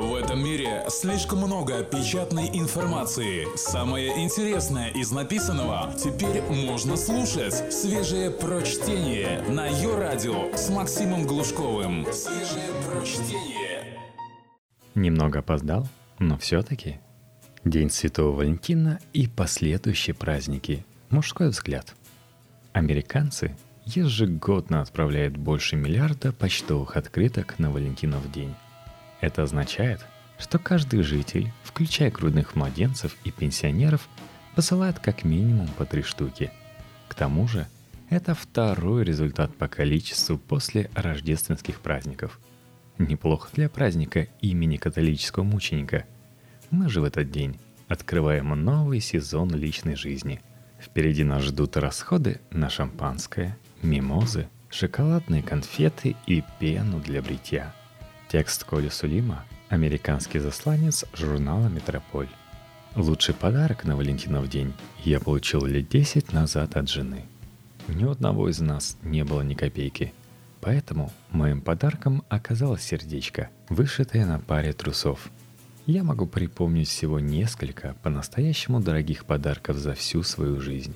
В этом мире слишком много печатной информации. Самое интересное из написанного теперь можно слушать. Свежее прочтение на ее радио с Максимом Глушковым. Свежее прочтение. Немного опоздал, но все-таки. День Святого Валентина и последующие праздники. Мужской взгляд. Американцы ежегодно отправляют больше миллиарда почтовых открыток на Валентинов день. Это означает, что каждый житель, включая грудных младенцев и пенсионеров, посылает как минимум по три штуки. К тому же, это второй результат по количеству после рождественских праздников. Неплохо для праздника имени католического мученика. Мы же в этот день открываем новый сезон личной жизни. Впереди нас ждут расходы на шампанское, мимозы, шоколадные конфеты и пену для бритья – Текст Коли Сулима – американский засланец журнала «Метрополь». Лучший подарок на Валентинов день я получил лет 10 назад от жены. Ни одного из нас не было ни копейки. Поэтому моим подарком оказалось сердечко, вышитое на паре трусов. Я могу припомнить всего несколько по-настоящему дорогих подарков за всю свою жизнь.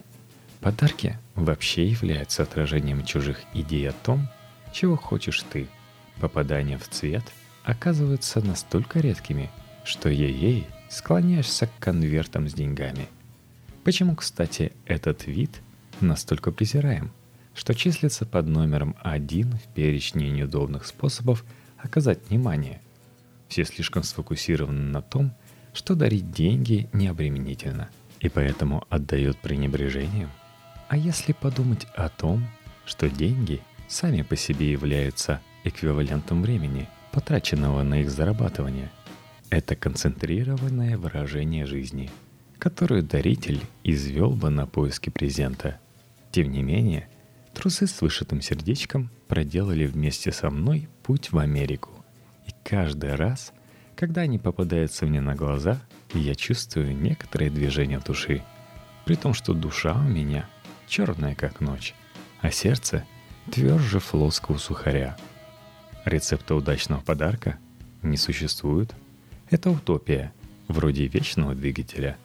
Подарки вообще являются отражением чужих идей о том, чего хочешь ты – попадания в цвет оказываются настолько редкими, что ей-ей склоняешься к конвертам с деньгами. Почему, кстати, этот вид настолько презираем, что числится под номером один в перечне неудобных способов оказать внимание? Все слишком сфокусированы на том, что дарить деньги необременительно, и поэтому отдают пренебрежением. А если подумать о том, что деньги сами по себе являются эквивалентом времени, потраченного на их зарабатывание. Это концентрированное выражение жизни, которое даритель извел бы на поиски презента. Тем не менее, трусы с вышитым сердечком проделали вместе со мной путь в Америку. И каждый раз, когда они попадаются мне на глаза, я чувствую некоторое движение души. При том, что душа у меня черная, как ночь, а сердце тверже флоского сухаря – Рецепта удачного подарка не существует. Это утопия, вроде вечного двигателя.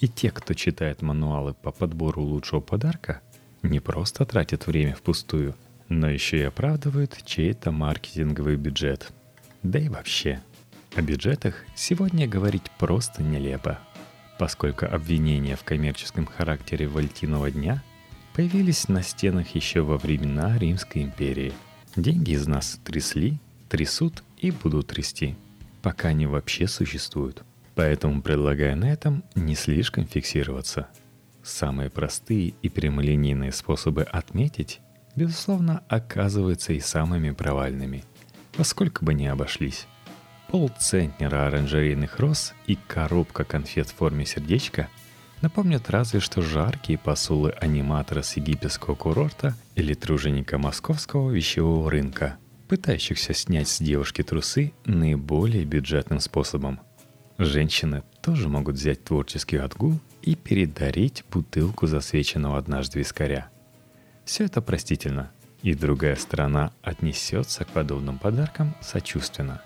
И те, кто читает мануалы по подбору лучшего подарка, не просто тратят время впустую, но еще и оправдывают чей-то маркетинговый бюджет. Да и вообще, о бюджетах сегодня говорить просто нелепо, поскольку обвинения в коммерческом характере Вальтиного дня появились на стенах еще во времена Римской империи – Деньги из нас трясли, трясут и будут трясти, пока они вообще существуют. Поэтому предлагаю на этом не слишком фиксироваться. Самые простые и прямолинейные способы отметить, безусловно, оказываются и самыми провальными, поскольку бы не обошлись. Полцентнера оранжерейных роз и коробка конфет в форме сердечка – напомнят разве что жаркие посулы аниматора с египетского курорта или труженика московского вещевого рынка, пытающихся снять с девушки трусы наиболее бюджетным способом. Женщины тоже могут взять творческий отгул и передарить бутылку засвеченного однажды вискаря. Все это простительно, и другая сторона отнесется к подобным подаркам сочувственно.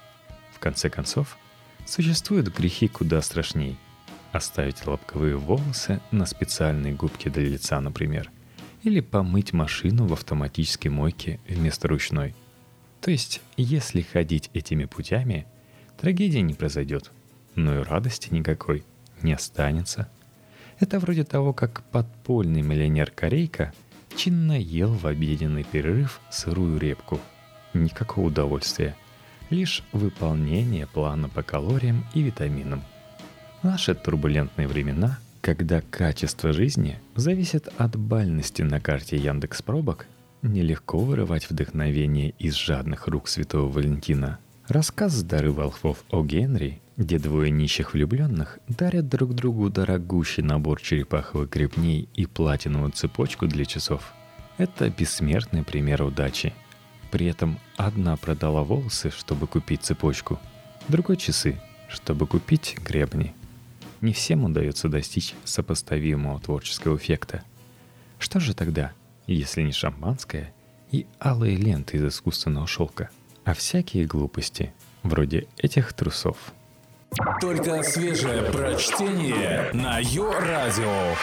В конце концов, существуют грехи куда страшнее – Оставить лобковые волосы на специальной губке для лица, например. Или помыть машину в автоматической мойке вместо ручной. То есть, если ходить этими путями, трагедия не произойдет, но и радости никакой не останется. Это вроде того, как подпольный миллионер-корейка чинно ел в обеденный перерыв сырую репку. Никакого удовольствия, лишь выполнение плана по калориям и витаминам – Наши турбулентные времена, когда качество жизни зависит от бальности на карте Яндекс Пробок, нелегко вырывать вдохновение из жадных рук святого Валентина. Рассказ «Дары волхвов» о Генри, где двое нищих влюбленных дарят друг другу дорогущий набор черепаховых гребней и платиновую цепочку для часов. Это бессмертный пример удачи. При этом одна продала волосы, чтобы купить цепочку, другой часы, чтобы купить гребни – не всем удается достичь сопоставимого творческого эффекта. Что же тогда, если не шампанское и алые ленты из искусственного шелка, а всякие глупости, Вроде этих трусов. Только свежее прочтение на Йо-Радио.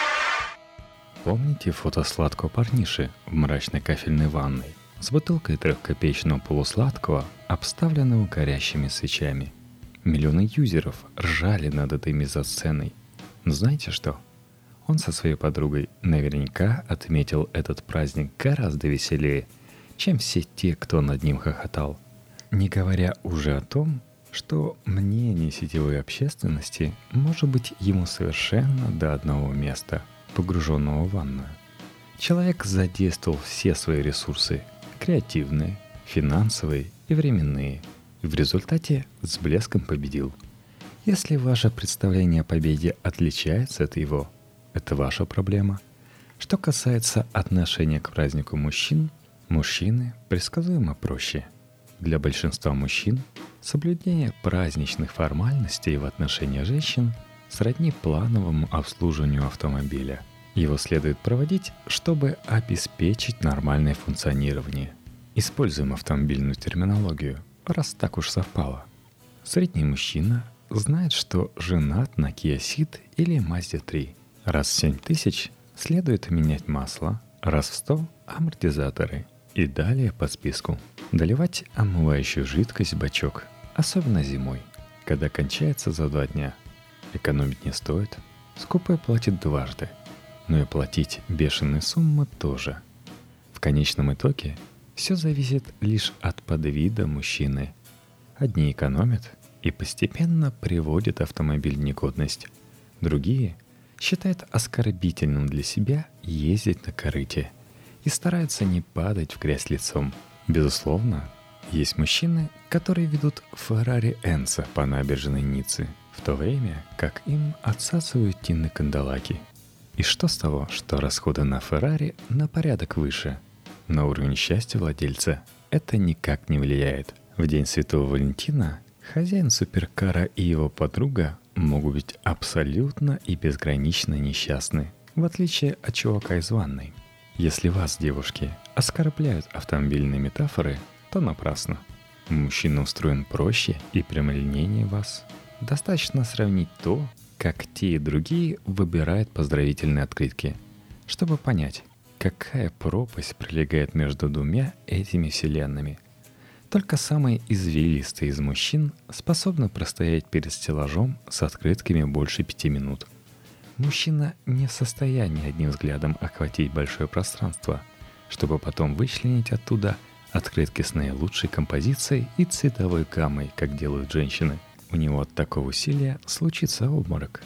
Помните фото сладкого парниши в мрачной кафельной ванной с бутылкой трехкопеечного полусладкого, обставленного горящими свечами? Миллионы юзеров ржали над этой мизосценой. Но знаете что? Он со своей подругой наверняка отметил этот праздник гораздо веселее, чем все те, кто над ним хохотал. Не говоря уже о том, что мнение сетевой общественности может быть ему совершенно до одного места, погруженного в ванную. Человек задействовал все свои ресурсы – креативные, финансовые и временные – в результате с блеском победил. Если ваше представление о победе отличается от его, это ваша проблема. Что касается отношения к празднику мужчин, мужчины предсказуемо проще. Для большинства мужчин соблюдение праздничных формальностей в отношении женщин сродни плановому обслуживанию автомобиля. Его следует проводить, чтобы обеспечить нормальное функционирование. Используем автомобильную терминологию, раз так уж совпало. Средний мужчина знает, что женат на Kia Ceed или Mazda 3. Раз в 7 тысяч следует менять масло, раз в 100 – амортизаторы и далее по списку. Доливать омывающую жидкость в бачок, особенно зимой, когда кончается за два дня. Экономить не стоит, скупой платит дважды, но и платить бешеные суммы тоже. В конечном итоге все зависит лишь от подвида мужчины. Одни экономят и постепенно приводят автомобиль в негодность, другие – считает оскорбительным для себя ездить на корыте и старается не падать в грязь лицом. Безусловно, есть мужчины, которые ведут Феррари Энса по набережной Ниццы, в то время как им отсасывают тины кандалаки. И что с того, что расходы на Феррари на порядок выше? На уровень счастья владельца это никак не влияет. В день Святого Валентина хозяин суперкара и его подруга могут быть абсолютно и безгранично несчастны, в отличие от чувака из ванной. Если вас, девушки, оскорбляют автомобильные метафоры, то напрасно. Мужчина устроен проще и прямолинейнее вас. Достаточно сравнить то, как те и другие выбирают поздравительные открытки, чтобы понять, какая пропасть пролегает между двумя этими вселенными – только самые извилистые из мужчин способны простоять перед стеллажом с открытками больше пяти минут. Мужчина не в состоянии одним взглядом охватить большое пространство, чтобы потом вычленить оттуда открытки с наилучшей композицией и цветовой гаммой, как делают женщины. У него от такого усилия случится обморок.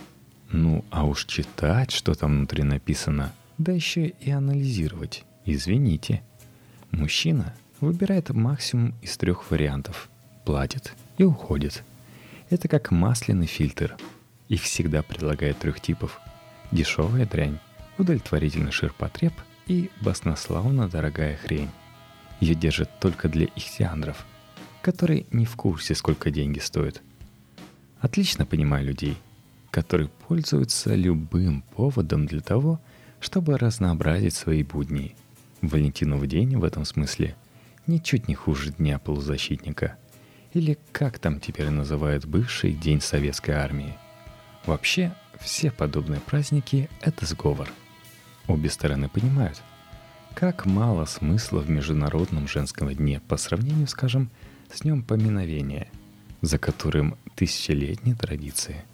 Ну, а уж читать, что там внутри написано, да еще и анализировать. Извините. Мужчина выбирает максимум из трех вариантов, платит и уходит. Это как масляный фильтр. Их всегда предлагают трех типов. Дешевая дрянь, удовлетворительный ширпотреб и баснославно дорогая хрень. Ее держат только для ихтиандров, которые не в курсе, сколько деньги стоят. Отлично понимаю людей, которые пользуются любым поводом для того, чтобы разнообразить свои будни. Валентинов день в этом смысле – ничуть не хуже Дня полузащитника. Или как там теперь называют бывший День Советской Армии. Вообще, все подобные праздники – это сговор. Обе стороны понимают, как мало смысла в Международном женском дне по сравнению, скажем, с Днем поминовения, за которым тысячелетние традиции.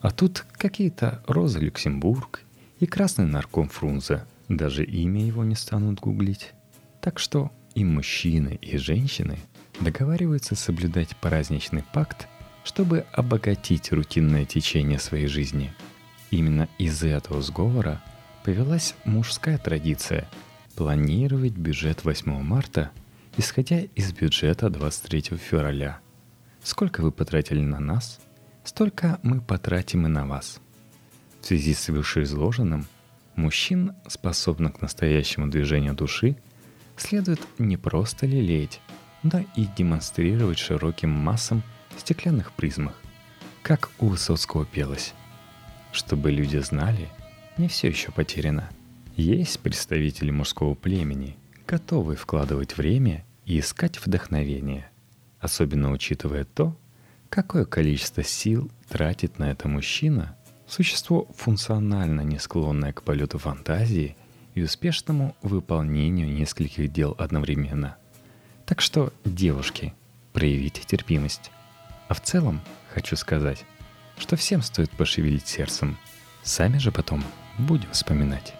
А тут какие-то Роза Люксембург и красный нарком Фрунзе, даже имя его не станут гуглить. Так что и мужчины, и женщины договариваются соблюдать праздничный пакт, чтобы обогатить рутинное течение своей жизни. Именно из этого сговора повелась мужская традиция планировать бюджет 8 марта, исходя из бюджета 23 февраля. Сколько вы потратили на нас, столько мы потратим и на вас. В связи с вышеизложенным, мужчин, способных к настоящему движению души – следует не просто лелеять, но и демонстрировать широким массам в стеклянных призмах, как у Высоцкого пелось. Чтобы люди знали, не все еще потеряно. Есть представители мужского племени, готовые вкладывать время и искать вдохновение. особенно учитывая то, какое количество сил тратит на это мужчина, существо функционально не склонное к полету фантазии и успешному выполнению нескольких дел одновременно. Так что, девушки, проявите терпимость. А в целом хочу сказать, что всем стоит пошевелить сердцем. Сами же потом будем вспоминать.